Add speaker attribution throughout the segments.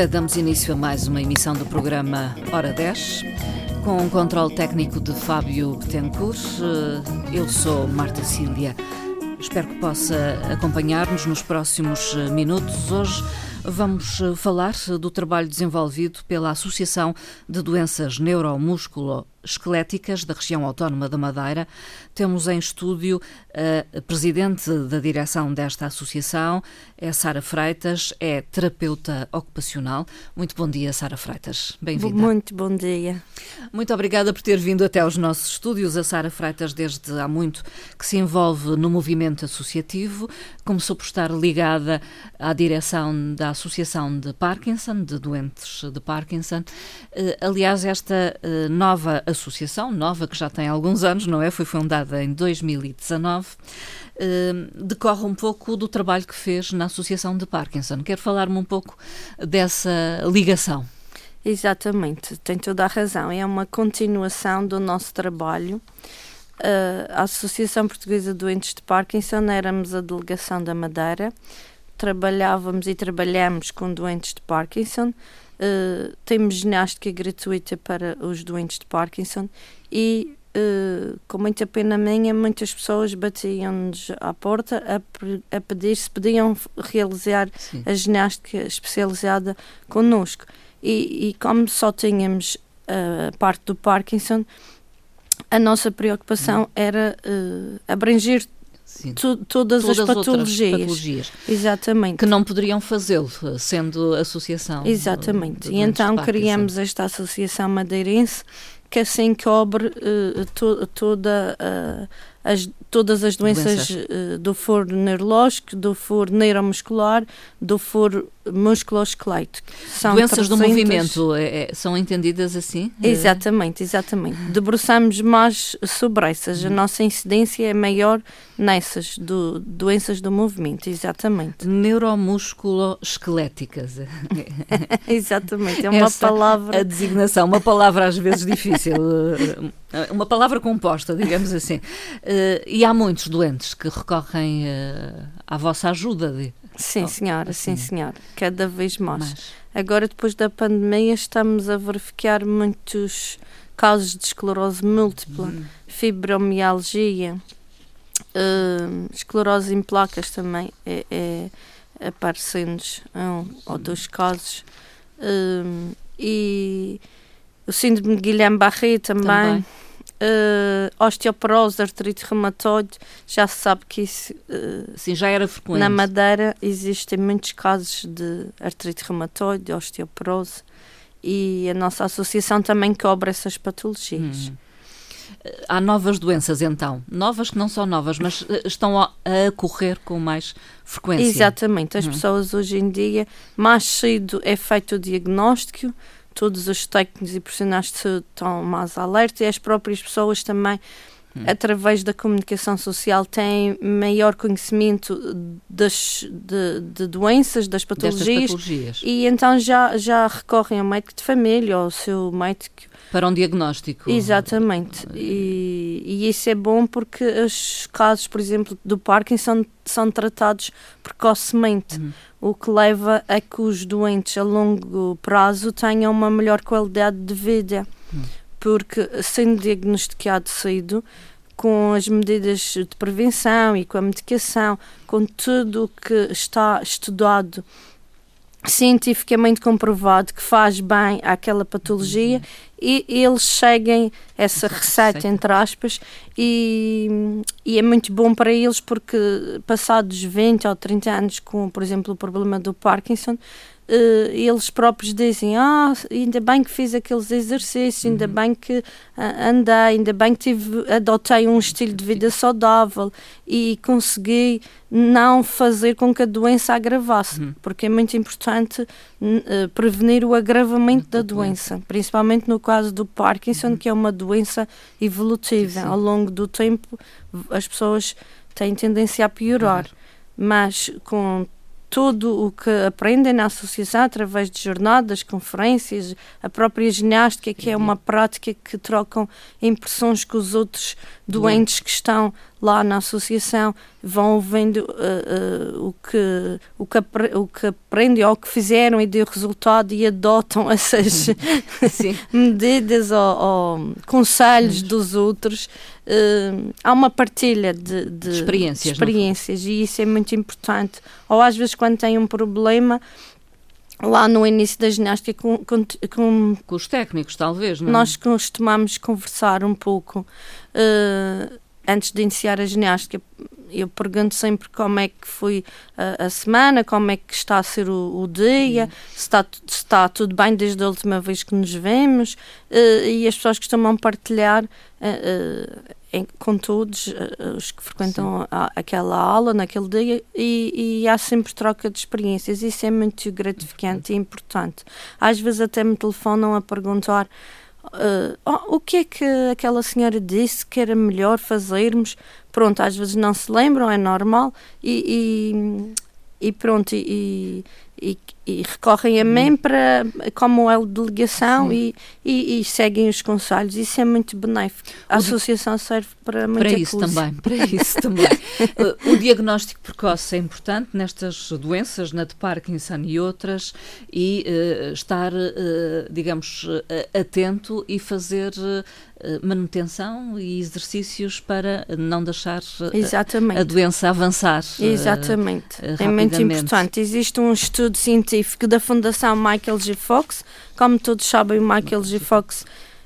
Speaker 1: dia, damos início a mais uma emissão do programa Hora 10, com o um controle técnico de Fábio Betancourt. Eh, eu sou Marta Cília. Espero que possa acompanhar-nos nos próximos eh, minutos. Hoje vamos eh, falar do trabalho desenvolvido pela Associação de Doenças Neuromusculo esqueléticas da região autónoma da Madeira. Temos em estúdio a presidente da direção desta associação, é Sara Freitas, é terapeuta ocupacional. Muito bom dia, Sara Freitas. Bem-vinda.
Speaker 2: Muito bom dia.
Speaker 1: Muito obrigada por ter vindo até aos nossos estúdios. A Sara Freitas, desde há muito, que se envolve no movimento associativo, começou por estar ligada à direção da Associação de Parkinson, de doentes de Parkinson. Eh, aliás, esta eh, nova associação, nova, que já tem alguns anos, não é? Foi fundada em 2019, eh, decorre um pouco do trabalho que fez na Associação de Parkinson. Quer falar-me um pouco dessa ligação?
Speaker 2: Exatamente, tem toda a razão. É uma continuação do nosso trabalho. Uh, a Associação Portuguesa de Doentes de Parkinson éramos a delegação da Madeira, trabalhávamos e trabalhamos com doentes de Parkinson, Uh, temos ginástica gratuita para os doentes de Parkinson e, uh, com muita pena minha, muitas pessoas batiam-nos à porta a, a, pedir se podiam realizar Sim. a ginástica especializada connosco. E, e como só tínhamos a parte do Parkinson, a nossa preocupação hum. era uh, abranger Tu, todas, todas, as patologias. patologias. Exatamente.
Speaker 1: Que não poderiam fazê-lo, sendo associação.
Speaker 2: Exatamente. E então criamos esta associação madeirense que assim cobre uh, to, toda uh, as, todas as doenças, doenças. Uh, do foro neurológico, do foro neuromuscular, do foro musculoesquelético.
Speaker 1: São doenças 300... do movimento é, é, são entendidas assim?
Speaker 2: Exatamente, exatamente. Debruçamos mais sobre essas. A uhum. nossa incidência é maior nessas do, doenças do movimento, exatamente.
Speaker 1: Neuromusculoesqueléticas.
Speaker 2: exatamente, é uma Essa, palavra.
Speaker 1: A designação, uma palavra às vezes difícil. uma palavra composta, digamos assim. Uh, e há muitos doentes que recorrem uh, à vossa ajuda. De,
Speaker 2: sim, senhora, assim. sim, senhora. Cada vez mais. Agora, depois da pandemia, estamos a verificar muitos casos de esclerose múltipla, hum. fibromialgia, uh, esclerose em placas também é, é aparecendo um ou dois casos. e o síndrome de Guillain-Barré também. também uh, osteoporose, artrite reumatoide, já se sabe que isso. Uh,
Speaker 1: Sim, já era frequente.
Speaker 2: Na Madeira existem muitos casos de artrite reumatoide, osteoporose e a nossa associação também cobre essas patologias. Hum.
Speaker 1: Há novas doenças então, novas que não são novas, mas eh, estão a, ocorrer com mais frequência.
Speaker 2: Exatamente, as hum. pessoas hoje em dia, mais cedo é feito o diagnóstico, todos os técnicos e profissionais estão mais alerta e as próprias pessoas também. Através da comunicação social, têm maior conhecimento das, de, de doenças, das patologias, patologias, e então já, já recorrem ao médico de família ou ao seu médico
Speaker 1: para um diagnóstico.
Speaker 2: Exatamente. E, e, isso é bom porque os casos, por exemplo, do Parkinson são tratados precocemente, uhum. o que leva a que os doentes a longo prazo tenham uma melhor qualidade de vida. Uhum. Porque, sendo diagnosticado cedo, com as medidas de prevenção e com a medicação, com tudo o que está estudado cientificamente comprovado que faz bem àquela patologia uhum. e eles seguem essa receita, entre aspas, e, e, é muito bom para eles porque passados 20 ou 30 anos com, por exemplo, o problema do Parkinson, uh, eles próprios dizem: Ah, ainda bem que fiz aqueles exercícios, ainda uhum. bem que uh, andei, ainda bem que tive, adotei um estilo de vida saudável e consegui não fazer com que a doença agravasse, uhum. porque é muito importante uh, prevenir o agravamento da doença, principalmente no caso do Parkinson, uhum. que é uma doença evolutiva. Sim. Ao longo do tempo, as pessoas têm tendência a piorar, mas com tudo o que aprendem na associação através de jornadas, conferências, a própria ginástica, que é uma prática que trocam impressões com os outros doentes que estão lá na associação, vão vendo uh, uh, o, que, o, que o que aprendem ou o que fizeram e deu resultado e adotam essas medidas ou, ou conselhos dos outros. Uh, há uma partilha de, de experiências, experiências e isso é muito importante. Ou às vezes, quando tem um problema, lá no início da ginástica com, com, com,
Speaker 1: com os técnicos, talvez, não é?
Speaker 2: Nós costumamos conversar um pouco uh, antes de iniciar a ginástica. Eu pergunto sempre como é que foi a, a semana, como é que está a ser o, o dia, uhum. se, está, se está tudo bem desde a última vez que nos vemos, uh, e as pessoas costumam partilhar uh, em, com todos uh, os que frequentam a, aquela aula naquele dia e, e, há sempre troca de experiências. Isso é muito gratificante e importante. Às vezes até me telefonam a perguntar uh, oh, o que é que aquela senhora disse que era melhor fazermos. Pronto, às vezes não se lembram, é normal e, e, e pronto, e, e, e recorrem a mim para, como é o delegação e, e, e, seguem os conselhos. Isso é muito benéfico. A associação serve para muita
Speaker 1: Para isso
Speaker 2: coisa.
Speaker 1: também, para isso também. o diagnóstico precoce é importante nestas doenças, na de Parkinson e outras, e uh, estar, uh, digamos, uh, atento e fazer manutenção e exercícios para não deixar a, a doença avançar.
Speaker 2: Exatamente. é muito importante. Existe um estudo científico da Fundação Michael G. Fox. Como todos sabem, o Michael G. Fox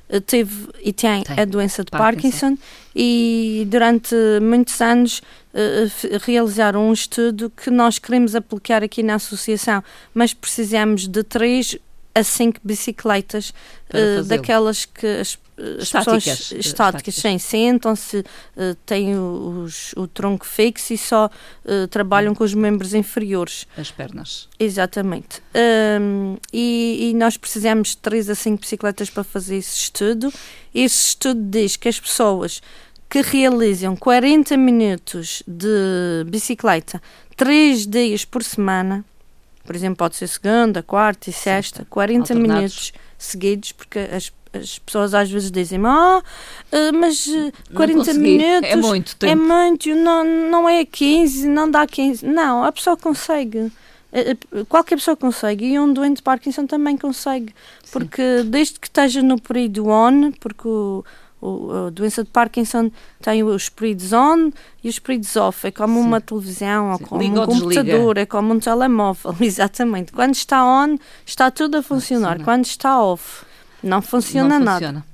Speaker 2: eh, teve e tem, tem. a doença de Parkinson. Parkinson. e durante muitos anos uh, realizaram um estudo que nós queremos aplicar aqui na associação, mas precisamos de três a cinco bicicletas uh, daquelas que as estáticas, pessoas estáticas, estáticas. sim, sentam-se, uh, têm os, o tronco fixo e só uh, trabalham hum. com os membros inferiores.
Speaker 1: As pernas.
Speaker 2: Exatamente. Um, e, e, nós precisamos de 3 a 5 bicicletas para fazer esse estudo. Esse estudo diz que as pessoas que realizam 40 minutos de bicicleta 3 dias por semana, por exemplo, pode ser segunda, quarta e sexta, 40 minutos seguidos, porque as as pessoas às vezes dizem ah, eh, mas 40 eh, minutos
Speaker 1: é muito tempo.
Speaker 2: É muito, não, não é 15, não dá 15. Não, a pessoa consegue. Eh, qualquer pessoa consegue e um doente de Parkinson também consegue, porque Sim. desde que esteja no período on, porque o, o, a doença de Parkinson tem os períodos on e os períodos off. É como Sim. uma televisão, ou como Liga um computador, é como um telemóvel, exatamente. Quando está on, está tudo a funcionar. Funciona. Quando está off, não funciona não nada. Funciona.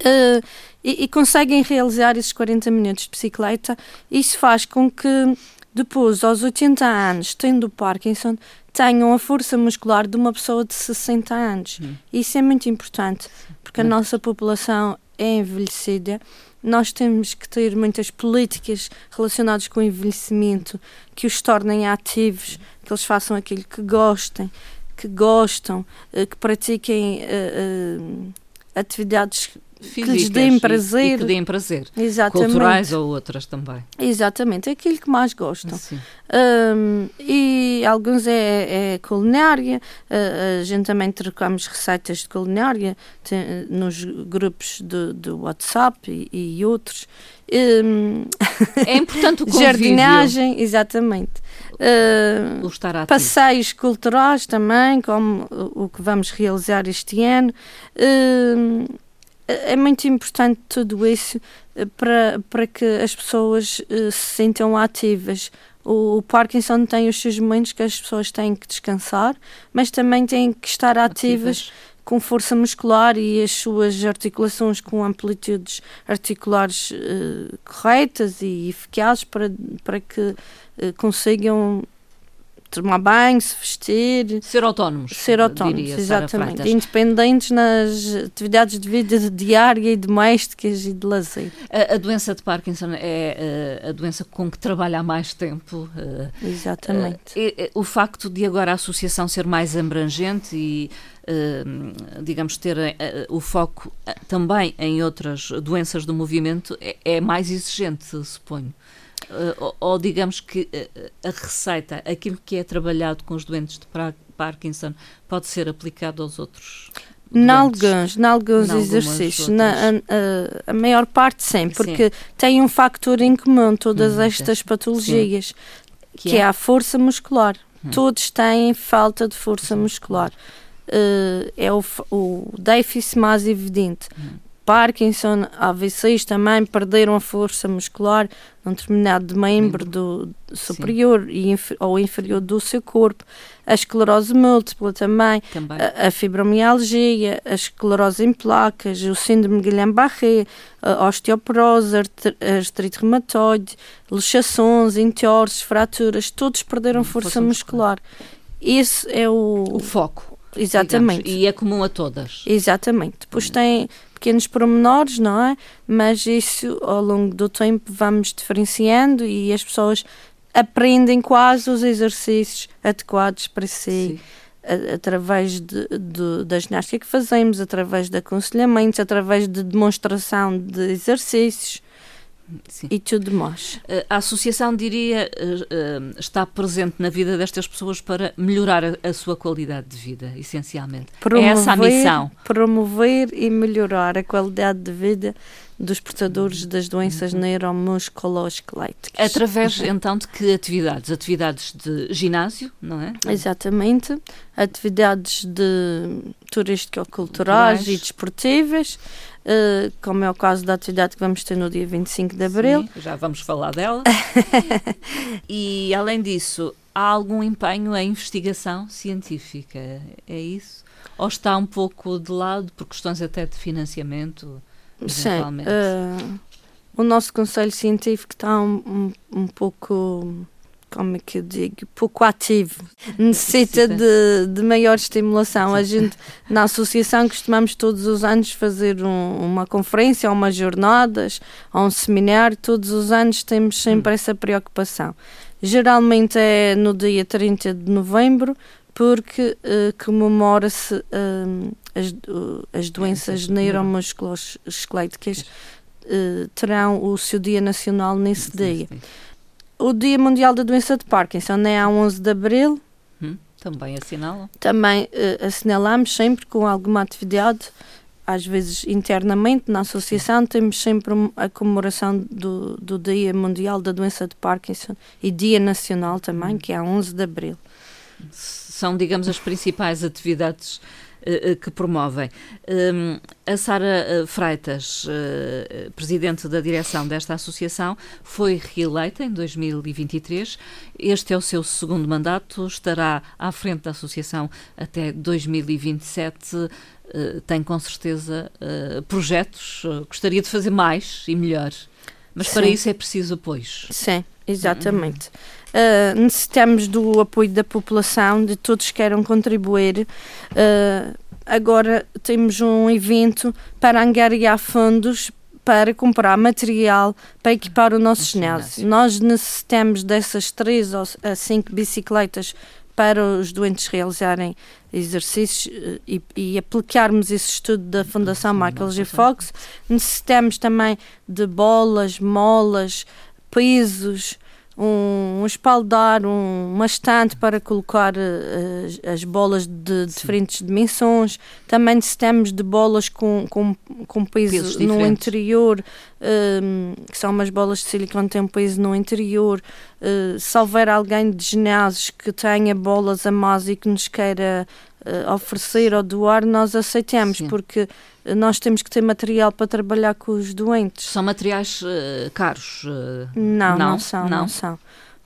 Speaker 2: Uh, e, e, conseguem realizar esses 40 minutos de bicicleta. Isso faz com que depois, aos 80 anos, tendo Parkinson, tenham a força muscular de uma pessoa de 60 anos. Hum. Isso é muito importante, porque a nossa população é envelhecida. Nós temos que ter muitas políticas relacionadas com o envelhecimento que os tornem ativos, que eles façam aquilo que gostem que gostam, eh, que pratiquem uh, atividades Físicas que lhes deem prazer.
Speaker 1: E, que deem prazer. Exatamente. Culturais ou outras também.
Speaker 2: Exatamente, é aquilo que mais gostam. Um, e alguns é, é culinária, uh, a gente também trocamos receitas de culinária tem, nos grupos do, do WhatsApp e, e outros. Um,
Speaker 1: é importante o convívio.
Speaker 2: Jardinagem, exatamente. Uh. Passeios culturais também, como o, o que vamos realizar este ano. Uh, é muito importante tudo isso eh, para, para que as pessoas uh, se sintam ativas. O, o, Parkinson tem os seus momentos que as pessoas têm que descansar, mas também têm que estar ativas, ativas. com força muscular e as suas articulações com amplitudes articulares uh, corretas e eficazes para, para que uh, consigam tomar banho, se vestir.
Speaker 1: Ser autónomos.
Speaker 2: Ser autónomos, exatamente. Independentes nas atividades de vida diária e domésticas e de lazer.
Speaker 1: A, a doença de Parkinson é a, eh, a doença com que trabalha há mais tempo.
Speaker 2: Eh, exatamente.
Speaker 1: Eh, o facto de agora a associação ser mais abrangente e digamos, ter o foco também em outras doenças do movimento é, é mais exigente, suponho. Uh, ou, ou, digamos que uh, a receita, aquilo que é trabalhado com os doentes de Parkinson, pode ser aplicado aos outros?
Speaker 2: Em alguns, em alguns exercícios, na, a, a, maior parte sim, porque sim. tem um fator em comum todas hum, estas patologias, que, que é? é? a força muscular. Hum. Todos têm falta de força muscular. Uh, é o, o déficit mais evidente. Hum. Parkinson, AVCs também perderam a força muscular num determinado membro do, superior e ou inferior do seu corpo, a esclerose múltipla também, também. A, a, fibromialgia, a esclerose em placas, o síndrome de Guillain-Barré, a osteoporose, a artrite reumatoide, luxações, enteoses, fraturas, todos perderam hum, força, força muscular. muscular. Esse é o...
Speaker 1: O foco.
Speaker 2: Exatamente.
Speaker 1: Digamos, e é comum a todas.
Speaker 2: Exatamente. Depois tem pequenos pormenores, não é? Mas isso ao longo do tempo vamos diferenciando e as pessoas aprendem quase os exercícios adequados para si. A, através de, de, da ginástica que fazemos, através de aconselhamentos, através de demonstração de exercícios. Sim. e tudo mais.
Speaker 1: Eh, a associação, diria, eh, eh, está presente na vida destas pessoas para melhorar a, sua qualidade de vida, essencialmente. Promover, é essa a missão.
Speaker 2: Promover e melhorar a qualidade de vida dos portadores das doenças uhum. neuromusculoesqueléticas.
Speaker 1: Através, então, de que atividades? Atividades de ginásio, não é?
Speaker 2: Exatamente. Atividades de turístico-culturais e desportivas, uh, como é o caso da atividade que vamos ter no dia 25 de Abril.
Speaker 1: Sim, já vamos falar dela. e, além disso, há algum empenho em investigação científica? É isso? Ou está um pouco de lado por questões até de financiamento? Sim. Uh,
Speaker 2: o nosso Conselho Científico está um, um, um pouco como é que eu digo, pouco ativo, necessita de, de maior estimulação. A gente, na associação, costumamos todos os anos fazer um, uma conferência, ou umas jornadas, ou um seminário, todos os anos temos sempre hum. essa preocupação. Geralmente é no dia 30 de novembro, porque uh, comemora-se uh, as, uh, as doenças neuromusculoesqueléticas uh, terão o seu dia nacional nesse dia. O Dia Mundial da Doença de Parkinson é a 11 de Abril.
Speaker 1: Hum, também assinalam?
Speaker 2: Também uh, assinalamos sempre com alguma atividade, às vezes internamente na associação, temos sempre a comemoração do, do Dia Mundial da Doença de Parkinson e Dia Nacional também, hum. que é a 11 de Abril.
Speaker 1: São, digamos, as principais atividades eh, eh, que promovem. Ehm, a Sara eh, Freitas, presidente da direção desta associação, foi reeleita em 2023. Este é o seu segundo mandato, estará à frente da associação até 2027. Tem com certeza projetos, gostaria de fazer mais e melhor. Mas Sim. para isso é preciso apoio.
Speaker 2: Sim, exatamente. Uh, necessitamos do apoio da população, de todos que queiram contribuir. Uh, agora temos um evento para angariar fundos para comprar material para equipar o nosso ginásio. Nós necessitamos dessas três ou cinco bicicletas para os doentes realizarem exercícios e, e, aplicarmos esse estudo da Fundação Michael J. Fox. Necessitamos também de bolas, molas, pesos, um, um espaldar, um, uma estante para colocar uh, as, as, bolas de Sim. diferentes dimensões. Também necessitamos de bolas com, com, com peso no interior, um, que são umas bolas de silicone que têm um peso no interior. Uh, se houver alguém de ginásios que tenha bolas a mais e que nos queira uh, oferecer ou doar, nós aceitamos, Sim. porque nós temos que ter material para trabalhar com os doentes.
Speaker 1: São materiais uh, caros?
Speaker 2: Uh, não, não, não, são, não, não são.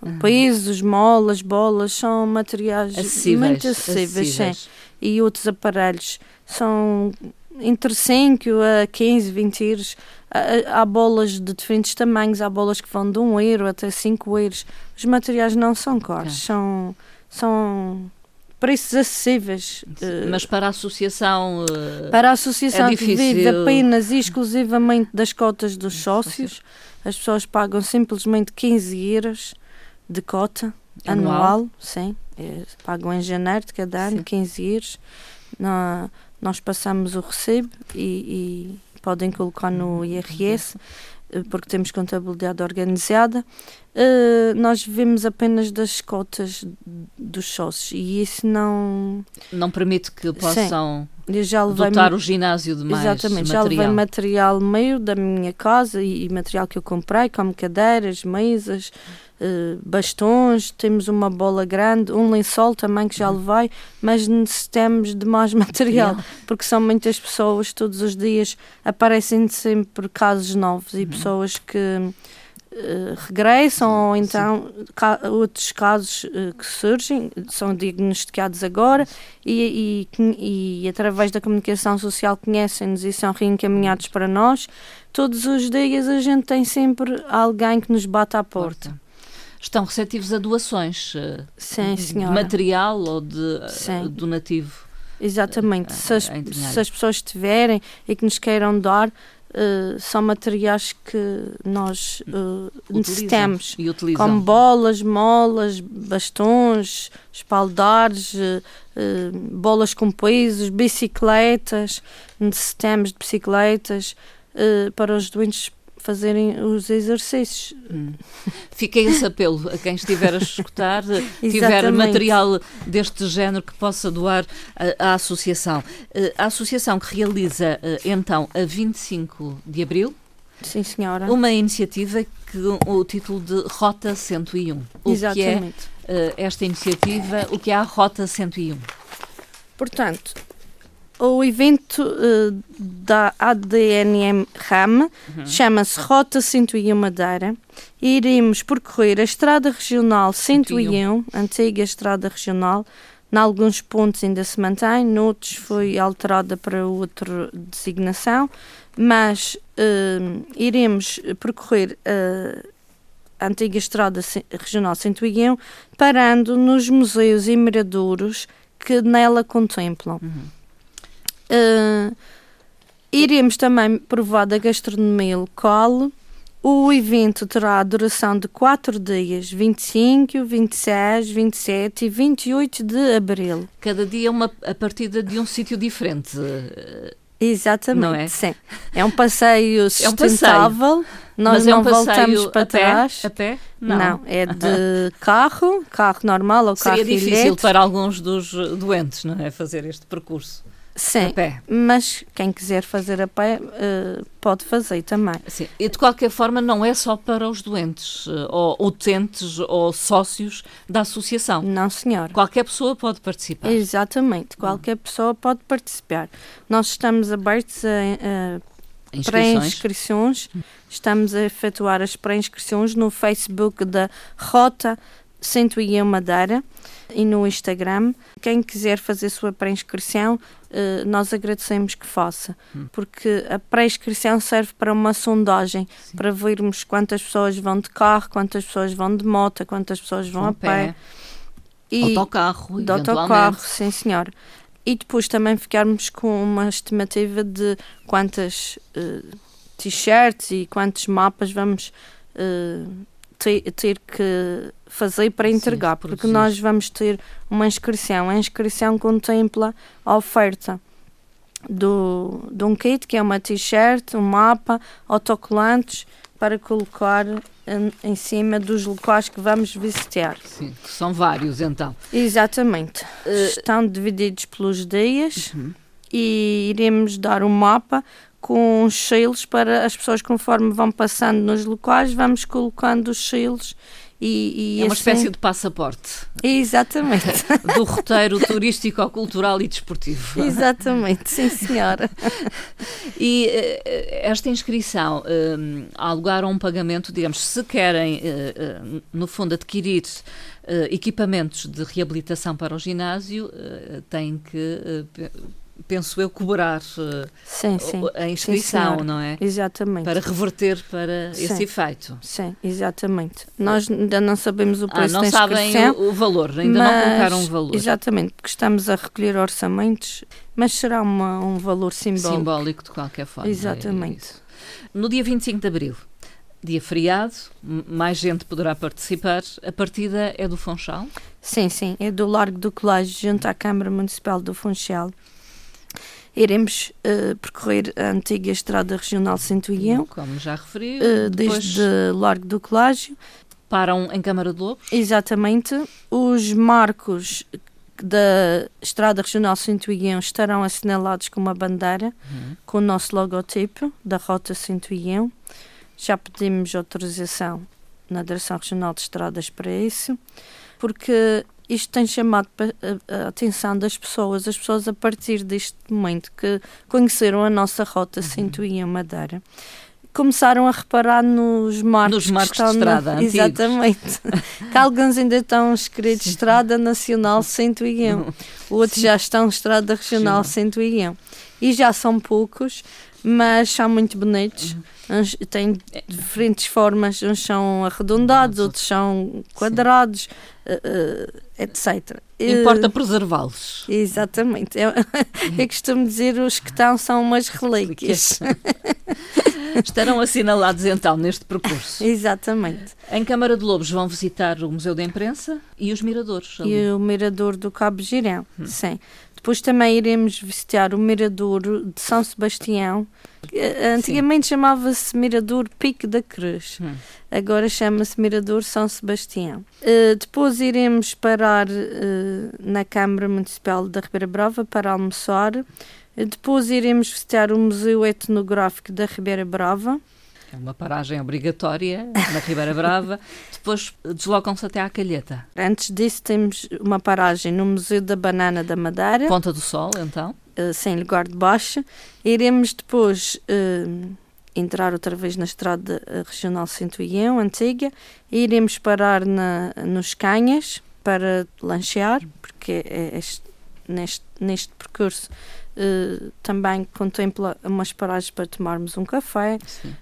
Speaker 2: Uhum. Pesos, molas, bolas, são materiais acessíveis, muito acessíveis, acessíveis. Sim. E outros aparelhos são entre 5 a 15, 20 euros. Há, bolas de diferentes tamanhos, há bolas que vão de 1 euro até 5 euros. Os materiais não são caros, okay. são, são preços acessíveis.
Speaker 1: Eh, Mas para a associação. Uh,
Speaker 2: para a associação é que vive apenas e exclusivamente das cotas dos sócios, as pessoas pagam simplesmente 15 euros de cota anual, anual sim. É, pagam em janeiro de cada ano sim. 15 euros. Nós passamos o recebo e, e podem colocar no IRS eh, porque temos contabilidade organizada, uh, nós vivemos apenas das cotas dos sócios e isso não...
Speaker 1: Não permite que possam...
Speaker 2: já levei
Speaker 1: dotar o ginásio de mais
Speaker 2: Exatamente,
Speaker 1: material.
Speaker 2: já levei material meu da minha casa e, e material que eu comprei, como cadeiras, mesas, uh, bastões, temos uma bola grande, um lençol também que já
Speaker 1: Uhum.
Speaker 2: levei, mas necessitamos de mais material,
Speaker 1: Material.
Speaker 2: porque são muitas pessoas, todos os dias aparecem sempre casos novos e
Speaker 1: Uhum.
Speaker 2: pessoas que eh, regressam ou então ca- outros casos eh, que surgem são diagnosticados agora e, e, e através da comunicação social conhecem-nos e são reencaminhados para nós todos os dias a gente tem sempre alguém que nos bate à porta
Speaker 1: Estão receptivos a doações eh,
Speaker 2: sim
Speaker 1: de
Speaker 2: senhora
Speaker 1: material ou de
Speaker 2: Sim.
Speaker 1: donativo?
Speaker 2: Exatamente. Se as, se as pessoas tiverem e que nos queiram dar, eh, são materiais que nós uh, necessitamos. Como bolas, molas, bastões, espaldares, eh, bolas com pesos, bicicletas, necessitamos de bicicletas para os doentes fazerem os exercícios.
Speaker 1: Hum. Fica esse apelo a quem estiver a escutar, eh, tiver
Speaker 2: Exatamente.
Speaker 1: material deste género que possa doar à, à associação. Eh, A associação que realiza, eh, então, a 25 de abril,
Speaker 2: Sim, senhora.
Speaker 1: uma iniciativa que o título de Rota 101. O que é
Speaker 2: Exatamente.
Speaker 1: eh, esta iniciativa? O que é a Rota 101?
Speaker 2: Portanto, o evento eh, da ADNM RAM chama-se Rota 101 Madeira. Iremos percorrer a Estrada Regional 101, antiga Estrada Regional. Em alguns pontos ainda se mantém, noutros foi alterada para outra designação, mas eh, iremos percorrer eh, a antiga Estrada Regional 101, parando nos museus e miradouros que nela contemplam. Uh, iremos também provar da gastronomia local. O evento terá a duração de quatro dias, 25, 26, 27 e 28 de abril.
Speaker 1: Cada dia uma, a partida de um sítio diferente.
Speaker 2: Exatamente,
Speaker 1: Não é?
Speaker 2: sim. É um passeio
Speaker 1: passeio.
Speaker 2: sustentável. Nós
Speaker 1: Mas é
Speaker 2: não
Speaker 1: um passeio
Speaker 2: voltamos para
Speaker 1: a pé?
Speaker 2: trás.
Speaker 1: A pé?
Speaker 2: Não. é de carro, carro normal ou
Speaker 1: Seria
Speaker 2: carro
Speaker 1: difícil
Speaker 2: elétrico.
Speaker 1: para alguns dos doentes, não é? Fazer este percurso
Speaker 2: Sim, mas quem quiser fazer a pé eh, pode fazer também.
Speaker 1: Sim. E de qualquer forma, não é só para os doentes, eh, ou utentes, ou sócios da associação.
Speaker 2: Não, senhor.
Speaker 1: Qualquer pessoa pode participar.
Speaker 2: Exatamente, qualquer pessoa pode participar. Nós estamos abertos a, a
Speaker 1: Inscrições.
Speaker 2: pré-inscrições, estamos a efetuar as pré-inscrições no Facebook da Rota 101 Madeira e no Instagram. Quem quiser fazer sua pré-inscrição, eh, nós agradecemos que faça,
Speaker 1: Hum.
Speaker 2: porque a pré-inscrição serve para uma sondagem, para vermos quantas pessoas vão de carro, quantas pessoas vão de moto, quantas pessoas vão a pé.
Speaker 1: pé, autocarro,
Speaker 2: de autocarro, sim senhor. E depois também ficarmos com uma estimativa de quantas eh, t-shirts e quantos mapas vamos eh, ter, ter que fazer para
Speaker 1: Sim,
Speaker 2: entregar, porque
Speaker 1: produzir.
Speaker 2: nós vamos ter uma inscrição. A inscrição contempla a oferta do, de um kit, que é uma t-shirt, um mapa, autocolantes, para colocar em, em cima dos locais que vamos visitar.
Speaker 1: Sim, que são vários então.
Speaker 2: Exatamente.
Speaker 1: Eh,
Speaker 2: Estão divididos pelos dias
Speaker 1: Uhum.
Speaker 2: e iremos dar um mapa com os selos para as pessoas conforme vão passando nos locais, vamos colocando os selos e, e
Speaker 1: é uma
Speaker 2: assim-
Speaker 1: espécie de passaporte
Speaker 2: Exatamente,
Speaker 1: do roteiro turístico, cultural e desportivo.
Speaker 2: exatamente, sim senhora.
Speaker 1: E eh, esta inscrição eh, há lugar a um pagamento, digamos, se querem, eh, no fundo, adquirir equipamentos de reabilitação para o ginásio, têm que, penso eu, cobrar eh,
Speaker 2: Sim, sim,
Speaker 1: a inscrição,
Speaker 2: senhora.
Speaker 1: não é?
Speaker 2: exatamente.
Speaker 1: Para reverter para esse
Speaker 2: Sim.
Speaker 1: efeito.
Speaker 2: Sim, exatamente. Nós ainda não sabemos o
Speaker 1: Ah,
Speaker 2: preço
Speaker 1: não
Speaker 2: da
Speaker 1: sabem o, o valor, ainda não
Speaker 2: mas-
Speaker 1: colocaram o valor
Speaker 2: Exatamente, porque estamos a recolher orçamentos, mas será uma, um valor simbólico.
Speaker 1: simbólico de qualquer forma. é
Speaker 2: Exatamente.
Speaker 1: isso. No dia 25 de abril, dia feriado, mais gente poderá participar. A partida é do Funchal.
Speaker 2: Sim, sim, é do Largo do Colégio, junto à Câmara Municipal do Funchal. Iremos eh, percorrer a antiga Estrada Regional 101,
Speaker 1: como já referi. depois
Speaker 2: desde Largo do Colégio.
Speaker 1: param em Câmara de Lobos.
Speaker 2: Exatamente. Os marcos da Estrada Regional 101 estarão assinalados com uma bandeira uhum. com o nosso logotipo da Rota 101. Já pedimos autorização na Direção Regional de Estradas para isso, porque isto tem chamado a atenção das pessoas, as pessoas a partir deste momento que conheceram a nossa Rota uhum. 101 Madeira começaram a reparar nos marcos,
Speaker 1: nos marcos de estrada
Speaker 2: na... Exatamente. que alguns ainda estão escritos Estrada Nacional 101, outros já estão Estrada Regional 101. E já são poucos, mas são muito bonitos. Uhum. Uns têm diferentes formas, uns são arredondados, outros são quadrados, uh, uh, etc.
Speaker 1: Importa uh, preservá-los.
Speaker 2: Exatamente. Eu, eu costumo dizer os que estão são umas relíquias.
Speaker 1: Estarão assinalados então neste percurso.
Speaker 2: Exatamente.
Speaker 1: Em Câmara de Lobos vão visitar o Museu da Imprensa e os miradores.
Speaker 2: Ali. E o mirador do Cabo Girão, hum. sim. Depois também iremos visitar o mirador de São Sebastião. Antigamente chamava-se Mirador Pique da Cruz. Hum. Agora chama-se Mirador São Sebastião. Uh, depois iremos parar uh, na Câmara Municipal da Ribeira Brava para almoçar. Depois iremos visitar o Museu Etnográfico da Ribeira Brava.
Speaker 1: É uma paragem obrigatória na Ribeira Brava. Depois deslocam-se até à Calheta.
Speaker 2: Antes disso, temos uma paragem no Museu da Banana da Madeira.
Speaker 1: Ponta do Sol, então?
Speaker 2: Uh, sem lugar de baixo. Iremos depois uh, entrar outra vez na Estrada Regional 101, antiga. E iremos parar na, nos Canhas para lanchear, porque é, é, neste, neste percurso uh, também contempla umas paragens para tomarmos um café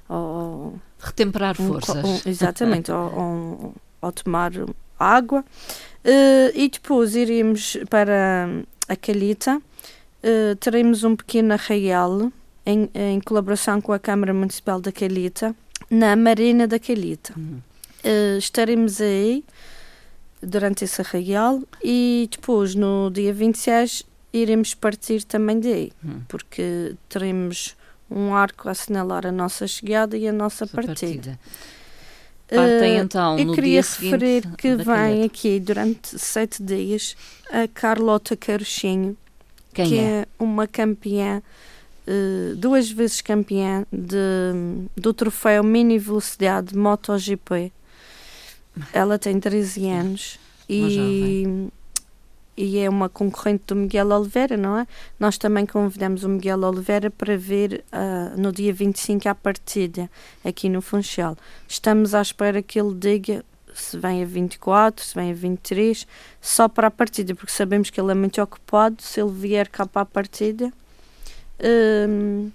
Speaker 2: ou
Speaker 1: retemperar um, forças.
Speaker 2: Um, exatamente, ou, ou, ou, tomar água. Uh, e depois iremos para a Calita, uh, teremos um pequeno arraial em, em, colaboração com a Câmara Municipal da Calita, na Marina da Calita. Uhum. Uh, estaremos aí durante esse arraial e depois, no dia 26, iremos partir também daí, hum. porque teremos um arco a assinalar a nossa chegada e a nossa partida. partida.
Speaker 1: Partem uh, então
Speaker 2: Eu
Speaker 1: no
Speaker 2: queria referir que vem aqui durante sete dias a Carlota Caruchinho,
Speaker 1: Quem
Speaker 2: que
Speaker 1: é?
Speaker 2: é uma campeã, uh, duas vezes campeã de, do troféu Mini Velocidade MotoGP. Ela tem 13 anos e e é uma concorrente do Miguel Oliveira, não é? Nós também convidamos o Miguel Oliveira para ver uh, no dia 25 a partida aqui no Funchal. Estamos à espera que ele diga se vem a 24, se vem a 23, só para a partida, porque sabemos que ele é muito ocupado. Se ele vier cá para a partida, uh,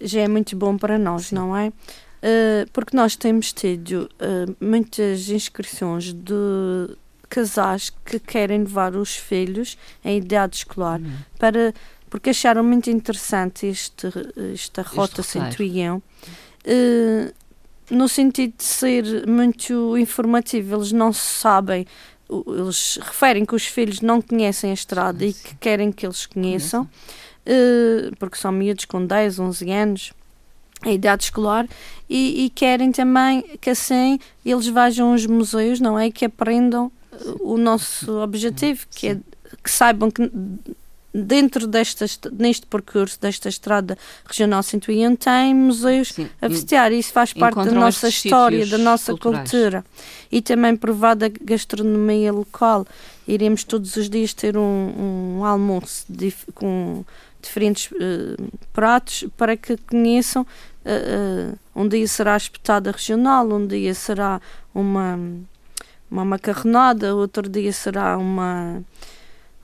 Speaker 2: já é muito bom para nós, Sim. não é? Uh, porque nós temos tido uh, muitas inscrições de casais que querem levar os filhos em idade escolar uhum. para porque acharam muito interessante este, esta rota Centurião uh, no sentido de ser muito informativo. Eles não sabem, eles referem que os filhos não conhecem a estrada sim, e que querem que eles conheçam, uh, porque são miúdos com 10, 11 anos a idade escolar e, e, querem também que assim eles vejam os museus, não é? Que aprendam o nosso objetivo, que é que saibam que dentro destas, neste percurso desta estrada regional 101 tem museus Sim. a visitar isso faz parte da nossa história, da nossa culturais. cultura e também provar da gastronomia local iremos todos os dias ter um, um almoço dif, com diferentes uh, pratos para que conheçam uh, uh, um dia será a espetada regional um dia será uma uma macarronada, outro dia será uma,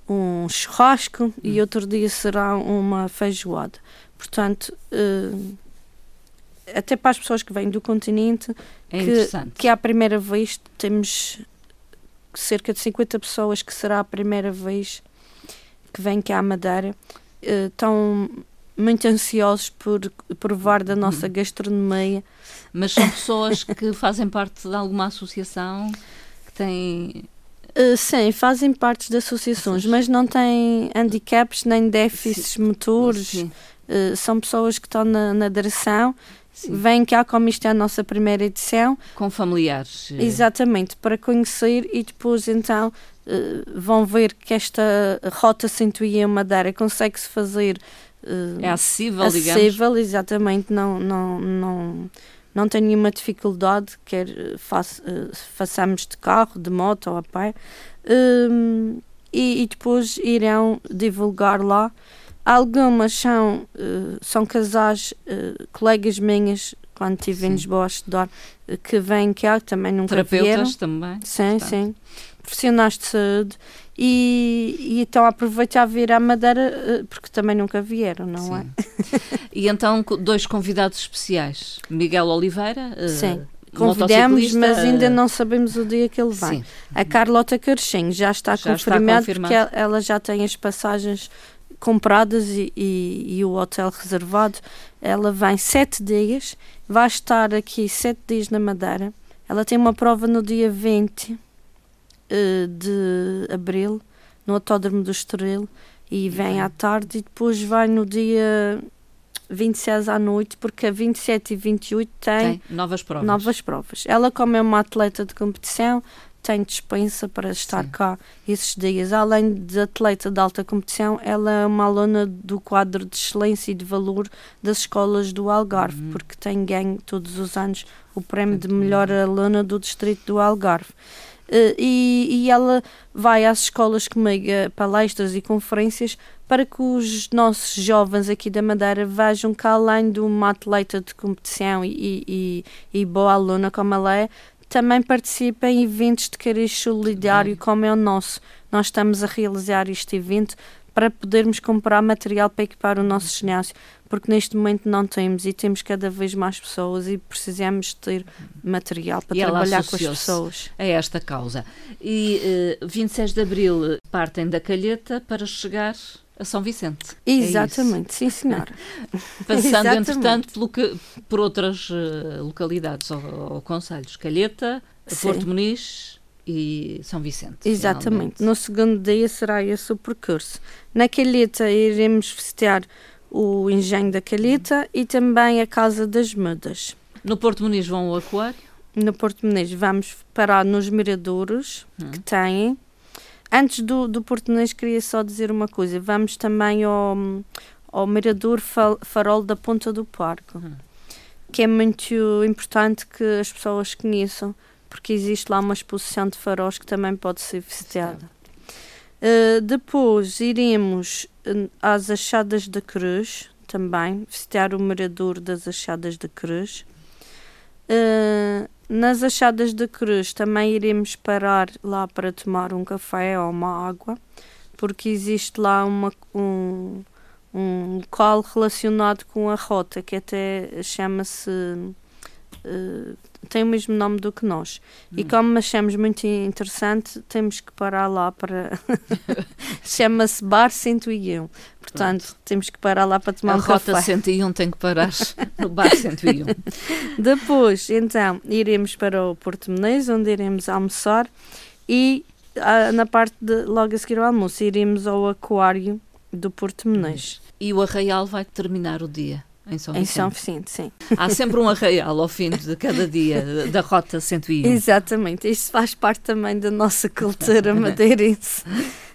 Speaker 2: um churrasco hum. e outro dia será uma feijoada. Portanto, uh, até para as pessoas que vêm do continente,
Speaker 1: é
Speaker 2: que, que é a primeira vez, temos cerca de 50 pessoas que será a primeira vez que vêm cá à Madeira, uh, estão muito ansiosos por provar da nossa hum. gastronomia.
Speaker 1: Mas são pessoas que fazem parte de alguma associação? Têm.
Speaker 2: Uh, sim, fazem parte de associações, mas não têm handicaps nem déficits sim. motores. Uh, são pessoas que estão na, na direção Sim. Vêm cá, como isto é a nossa primeira edição.
Speaker 1: Com familiares.
Speaker 2: Eh. Exatamente, para conhecer e depois então vão ver que esta rota Centuia Madeira consegue-se fazer.
Speaker 1: É acessível,
Speaker 2: acessível
Speaker 1: digamos.
Speaker 2: exatamente, não, não, não, não tem nenhuma dificuldade, quer faça, uh, façamos de carro, de moto ou a pé. Uh, e, e, depois irão divulgar lá Algumas são, uh, são casais, uh, colegas minhas, quando estive em Lisboa a estudar, que vêm cá, também nunca
Speaker 1: Terapeutas
Speaker 2: vieram.
Speaker 1: também.
Speaker 2: Sim, portanto. sim. Profissionais de saúde. E, e então aproveitar a vir à Madeira, porque também nunca vieram, não sim. é?
Speaker 1: e então, dois convidados especiais. Miguel Oliveira.
Speaker 2: Sim. Convidamos, mas ainda não sabemos o dia que ele vai. Sim. A Carlota Carchinho já está já confirmado porque ela já tem as passagens compradas e, e, e, o hotel reservado. Ela vem sete dias, vai estar aqui sete dias na Madeira. Ela tem uma prova no dia 20 uh, eh, de abril, no Autódromo do Estoril, e vem à tarde e depois vai no dia 26 à noite, porque a 27 e 28 tem, tem
Speaker 1: novas provas.
Speaker 2: novas provas. Ela, como é uma atleta de competição, tem dispensa para estar Sim. cá esses dias. Além de atleta de alta competição, ela é uma aluna do quadro de excelência e de valor das escolas do Algarve, uhum. porque tem ganho todos os anos o prémio de melhor aluna do distrito do Algarve. Uh, e, e, ela vai às escolas comigo a palestras e conferências para que os nossos jovens aqui da Madeira vejam que além de uma atleta de competição e, e, e boa aluna como ela é, também participa em eventos de cariz solidário, como é o nosso. Nós estamos a realizar este evento para podermos comprar material para equipar o nosso ginásio, porque neste momento não temos e temos cada vez mais pessoas e precisamos ter material para e trabalhar com as pessoas.
Speaker 1: A esta causa. E uh, eh, 26 de abril partem da Calheta para chegar a São Vicente.
Speaker 2: É Exatamente, é sim, senhora.
Speaker 1: Passando, Exatamente. entretanto, pelo que, por outras uh, localidades ou, ou conselhos, Calheta, sim. Porto Muniz e São Vicente.
Speaker 2: Exatamente.
Speaker 1: Finalmente.
Speaker 2: No segundo dia será esse o percurso. Na Calheta iremos visitar o engenho da Calheta e também a Casa das Mudas.
Speaker 1: No Porto Muniz vão ao Aquário?
Speaker 2: No Porto Muniz vamos parar nos miradouros hum. que têm Antes do, do português, queria só dizer uma coisa. Vamos também ao, ao Mirador Farol da Ponta do Parque, uhum. que é muito importante que as pessoas conheçam, porque existe lá uma exposição de faróis que também pode ser visitada. Uh, depois iremos às Achadas da Cruz, também, visitar o Mirador das Achadas da Cruz. Uh, nas Achadas da Cruz também iremos parar lá para tomar um café ou uma água, porque existe lá uma, um, um local relacionado com a rota que até chama-se. Uh, tem o mesmo nome do que nós. Hum. E como achamos muito interessante, temos que parar lá para. Chama-se Bar 101. Portanto, Pronto. temos que parar lá para tomar
Speaker 1: a
Speaker 2: um café.
Speaker 1: A Rota 101 tem que parar no Bar 101.
Speaker 2: Depois, então, iremos para o Porto Menezes, onde iremos almoçar. E ah, na parte de logo a seguir ao almoço, iremos ao Aquário do Porto Menezes.
Speaker 1: E o Arraial vai terminar o dia? Em São Vicente.
Speaker 2: Em São Vicente, sim.
Speaker 1: Há sempre um arraial ao fim de cada dia da Rota 101.
Speaker 2: Exatamente. Isso faz parte também da nossa cultura madeirense.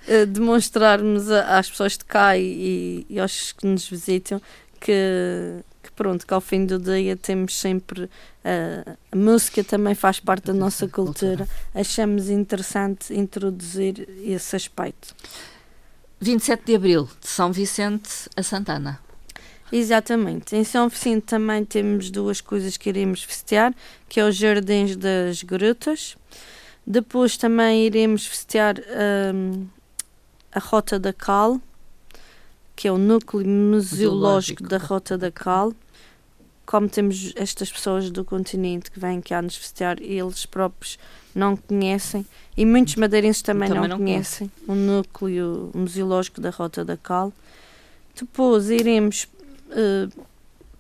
Speaker 2: Eh, demonstrarmos às pessoas de cá e, e aos que nos visitam que, que, pronto, que ao fim do dia temos sempre uh, a música também faz parte da nossa cultura. Achamos interessante introduzir esse aspecto.
Speaker 1: 27 de Abril, de São Vicente a Santana.
Speaker 2: Exatamente. Em São Vicente também temos duas coisas que iremos festejar, que é os Jardins das Grutas. Depois também iremos festejar um, a Rota da Cal, que é o núcleo museológico da Rota da Cal. Como temos estas pessoas do continente que vêm cá nos festejar, eles próprios não conhecem, e muitos madeirenses também, também não, não, conhecem, o núcleo museológico da Rota da Cal. Depois iremos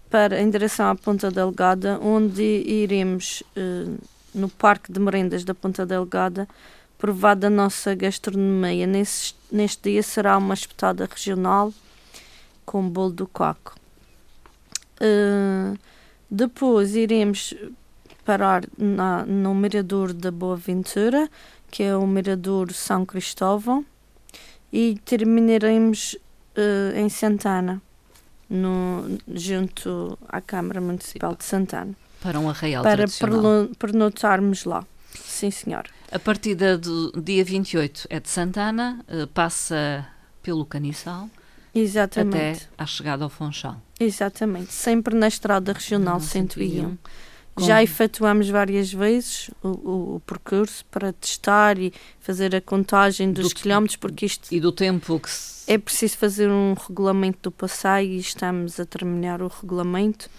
Speaker 2: para em direção à Ponta Delgada, onde iremos uh, no Parque de Merendas da Ponta Delgada provar da nossa gastronomia. Nesse, neste dia será uma espetada regional com bolo do coco. Uh, Depois iremos parar na, no Mirador da Boa Ventura, que é o Mirador São Cristóvão, e terminaremos uh, em Santana, no, junto à Câmara Municipal de Santana.
Speaker 1: Para um arraial
Speaker 2: Para pernotarmos lá. Sim, senhor.
Speaker 1: A partida do dia 28 é de Santana, uh, passa pelo Caniçal.
Speaker 2: Exatamente.
Speaker 1: Até à chegada ao Funchal.
Speaker 2: Exatamente. Sempre na Estrada Regional 101. Já efetuamos várias vezes o, o, o, percurso para testar e fazer a contagem dos do, quilómetros, porque isto.
Speaker 1: E do tempo que se...
Speaker 2: É preciso fazer um regulamento do passeio e estamos a terminar o regulamento,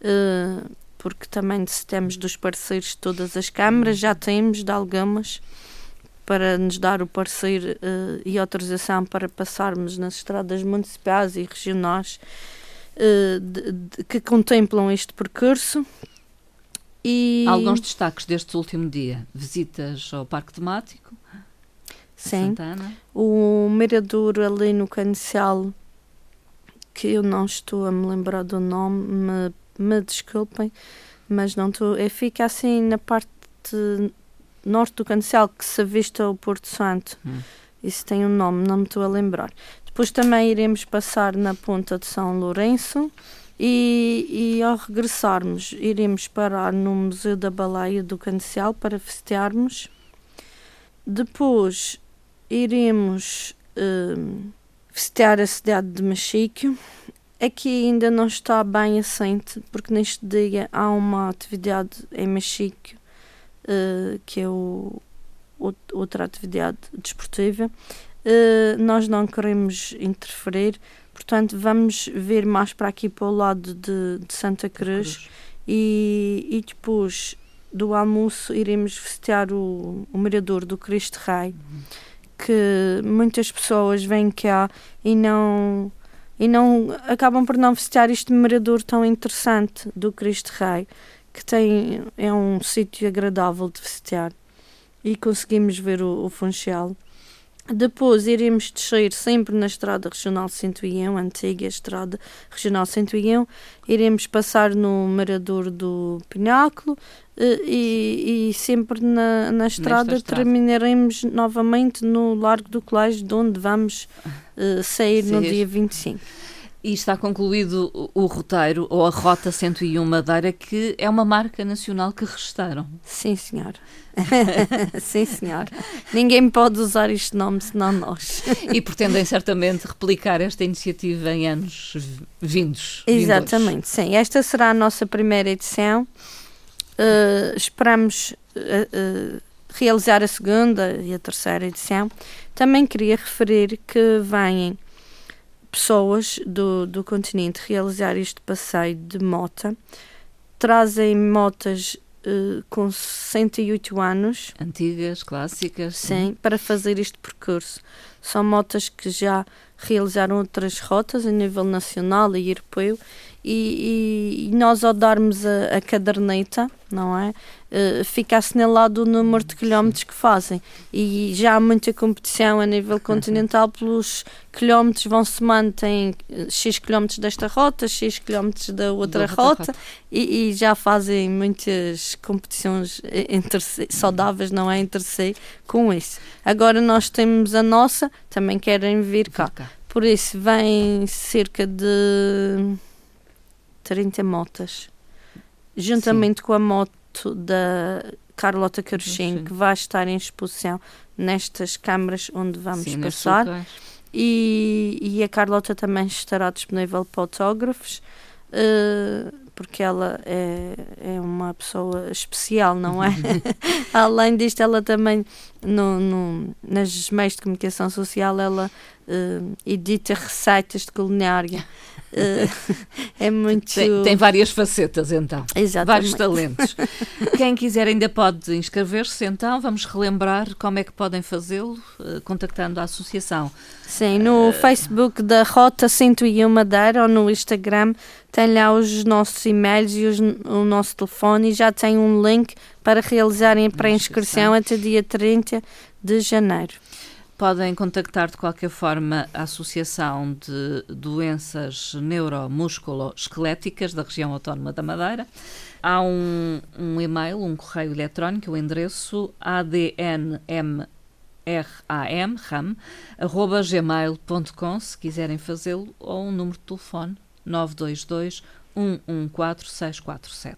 Speaker 2: uh, porque também necessitamos dos parceiros de todas as câmaras, já temos de algumas para nos dar o parecer uh, e autorização para passarmos nas estradas municipais e regionais uh, de, de, que contemplam este percurso.
Speaker 1: E... Alguns destaques deste último dia: visitas ao Parque Temático.
Speaker 2: Sim. Santana. O mirador ali no Canicel, que eu não estou a me lembrar do nome, me, me desculpem, mas não estou. É, fica assim na parte norte do Cancel, que se avista o Porto Santo. Hum. Isso tem um nome, não me estou a lembrar. Depois também iremos passar na ponta de São Lourenço e, e ao regressarmos iremos parar no Museu da Baleia do Cancel para festearmos. Depois iremos um, festear a cidade de Machique. Aqui ainda não está bem assente, porque neste dia há uma atividade em Machique uh, que é o, outra atividade desportiva, uh, nós não queremos interferir, portanto, vamos ver mais para aqui para o lado de, de Santa Cruz, Cruz. E, e depois do almoço iremos festejar o, o Mirador do Cristo Rei, uhum. que muitas pessoas vêm cá e não e não acabam por não festejar este mirador tão interessante do Cristo Rei que tem, é um sítio agradável de visitar e conseguimos ver o, o Funchal. Depois iremos descer sempre na Estrada Regional 101, antiga Estrada Regional 101. Iremos passar no Mirador do Pináculo eh, e, e sempre na, na estrada, estrada, terminaremos novamente no Largo do Colégio, de onde vamos uh, sair no dia 25.
Speaker 1: E está concluído o, roteiro, ou a Rota 101 Madeira, que é uma marca nacional que registaram.
Speaker 2: Sim, senhor. Sim, senhor. Ninguém pode usar este nome senão nós.
Speaker 1: E pretendem certamente replicar esta iniciativa em anos vindos.
Speaker 2: Exatamente, sim. Esta será a nossa primeira edição. Uh, esperamos uh, uh, realizar a segunda e a terceira edição. Também queria referir que vêm pessoas do, do continente realizar este passeio de mota. Trazem motas uh, com 68 anos.
Speaker 1: Antigas, clássicas.
Speaker 2: Sim, para fazer este percurso. São motas que já realizaram outras rotas a nível nacional e europeu e, e, e nós ao darmos a, a caderneta, não é? Uh, fica assinalado o número de quilómetros que fazem e já há muita competição a nível continental pelos quilómetros vão se mantém eh, x quilómetros desta rota, x quilómetros da outra, rota, rota. E, e, já fazem muitas competições entre si, saudáveis, não é entre si, com isso. Agora nós temos a nossa, também querem vir cá. Por isso vem cerca de 30 motas, juntamente Sim. com a moto da Carlota Caruchinho, que vai estar em exposição nestas câmaras onde vamos Sim, passar. E, e, a Carlota também estará disponível para autógrafos, uh, porque ela é, é uma pessoa especial, não é? Além disto, ela também, no, no, nas meios de comunicação social, ela uh, edita receitas de culinária. Uh, é muito.
Speaker 1: Tem, tem, várias facetas, então.
Speaker 2: Exatamente.
Speaker 1: Vários talentos. Quem quiser ainda pode inscrever-se, então. Vamos relembrar como é que podem fazê-lo, uh, contactando a associação.
Speaker 2: Sim, no uh, Facebook da Rota 101 Madeira ou no Instagram tem lá os nossos e-mails e os, o nosso telefone e já tem um link para realizarem a pré-inscrição até dia 30 de janeiro.
Speaker 1: Podem contactar de qualquer forma a Associação de Doenças Neuromusculo-Esqueléticas da região autónoma da Madeira. Há um, um e-mail, um correio eletrónico, o endereço adnm ram, ram arroba gmail.com, se quiserem fazê-lo, ou um número de telefone 922 114647.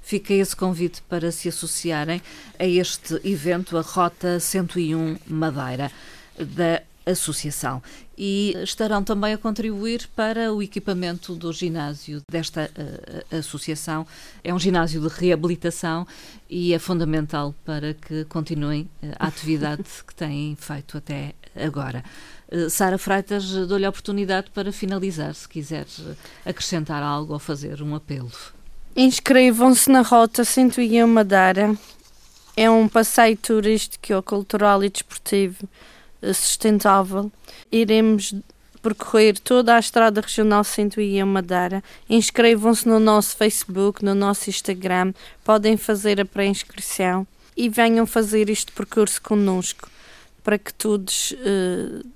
Speaker 1: Fica esse convite para se associarem a este evento, a Rota 101 Madeira, da associação e estarão também a contribuir para o equipamento do ginásio desta uh, associação. É um ginásio de reabilitação e é fundamental para que continuem uh, a atividade que têm feito até agora. Uh, Sara Freitas, dou-lhe a oportunidade para finalizar, se quiser acrescentar algo ou fazer um apelo.
Speaker 2: Inscrevam-se na Rota 101 Madeira. É um passeio turístico, cultural e desportivo sustentável. Iremos percorrer toda a Estrada Regional 101 Madeira. Inscrevam-se no nosso Facebook, no nosso Instagram, podem fazer a pré-inscrição e venham fazer este percurso connosco para que todos uh,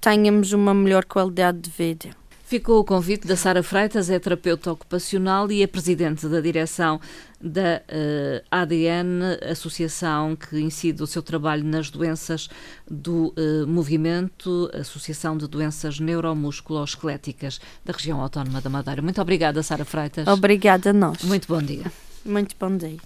Speaker 2: tenhamos uma melhor qualidade de vida.
Speaker 1: Ficou o convite da Sara Freitas, é terapeuta ocupacional e é presidente da direção da uh, eh, ADN, associação que incide o seu trabalho nas doenças do uh, movimento, Associação de Doenças Neuromusculoesqueléticas da região autónoma da Madeira. Muito obrigada, Sara Freitas.
Speaker 2: Obrigada a nós.
Speaker 1: Muito bom dia.
Speaker 2: Muito bom dia.